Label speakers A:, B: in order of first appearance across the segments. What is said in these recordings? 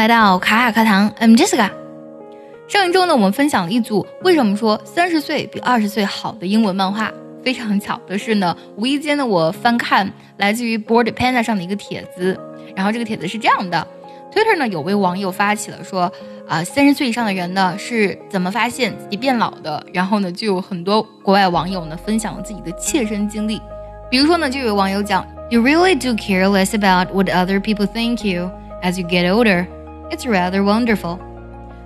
A: 来到卡卡课堂，I'm Jessica。上一周呢，我们分享了一组为什么说三十岁比二十岁好的英文漫画。非常巧的是呢，无意间呢，我翻看来自于 Board Panda 上的一个帖子，然后这个帖子是这样的：Twitter 呢有位网友发起了说，啊，三十岁以上的人呢是怎么发现自己变老的？然后呢，就有很多国外网友呢分享了自己的切身经历。比如说呢，就有网友讲，You really do care less about what other people think you as you get older. It's rather wonderful.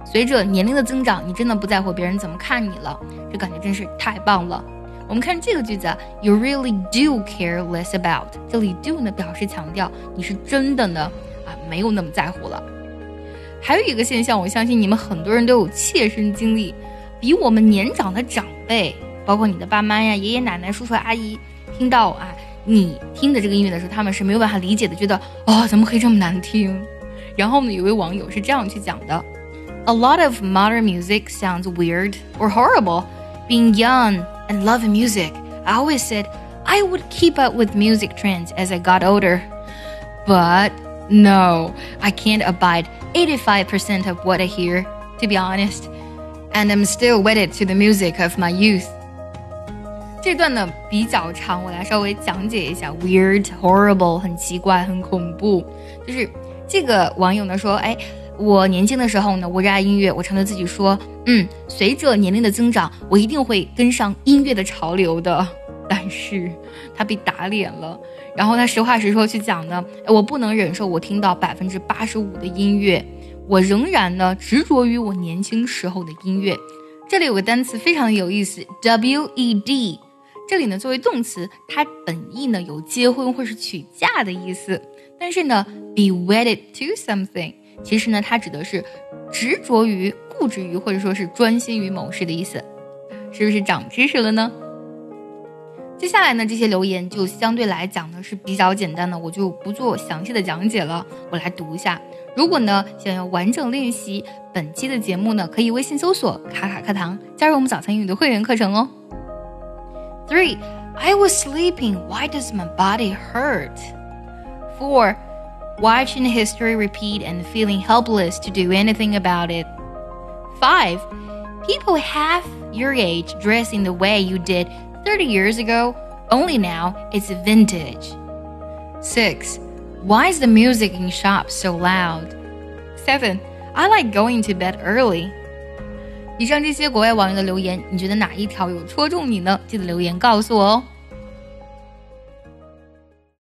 A: 随着年龄的增长，你真的不在乎别人怎么看你了，这感觉真是太棒了。我们看这个句子，You really do care less about。这里 do 呢表示强调你是真的呢啊没有那么在乎了。还有一个现象，我相信你们很多人都有切身经历，比我们年长的长辈，包括你的爸妈呀、爷爷奶奶、叔叔阿姨，听到啊你听的这个音乐的时候，他们是没有办法理解的，觉得哦怎么可以这么难听？然后呢，有位网友是这样去讲的：A lot of modern music sounds weird or horrible. Being young and loving music, I always said I would keep up with music trends as I got older. But no, I can't abide 85% of what I hear, to be honest. And I'm still wedded to the music of my youth. 这段呢比较长，我来稍微讲解一下。Weird, horrible，很奇怪，很恐怖，就是 这个网友呢说，哎，我年轻的时候呢，我热爱音乐，我常对自己说，嗯，随着年龄的增长，我一定会跟上音乐的潮流的。但是他被打脸了，然后他实话实说去讲呢，我不能忍受我听到百分之八十五的音乐，我仍然呢执着于我年轻时候的音乐。这里有个单词非常有意思，wed，这里呢作为动词，它本意呢有结婚或是娶嫁的意思。但是呢，be wedded to something，其实呢，它指的是执着于、固执于，或者说是专心于某事的意思，是不是长知识了呢？接下来呢，这些留言就相对来讲呢是比较简单的，我就不做详细的讲解了。我来读一下。如果呢想要完整练习本期的节目呢，可以微信搜索“卡卡课堂”，加入我们早餐英语的会员课程哦。Three, I was sleeping. Why does my body hurt? 4. Watching history repeat and feeling helpless to do anything about it. 5. People half your age dressing the way you did 30 years ago, only now it's vintage. 6. Why is the music in shops so loud? 7. I like going to bed early. 以上这些国外网友的留言，你觉得哪一条有戳中你呢？记得留言告诉我哦。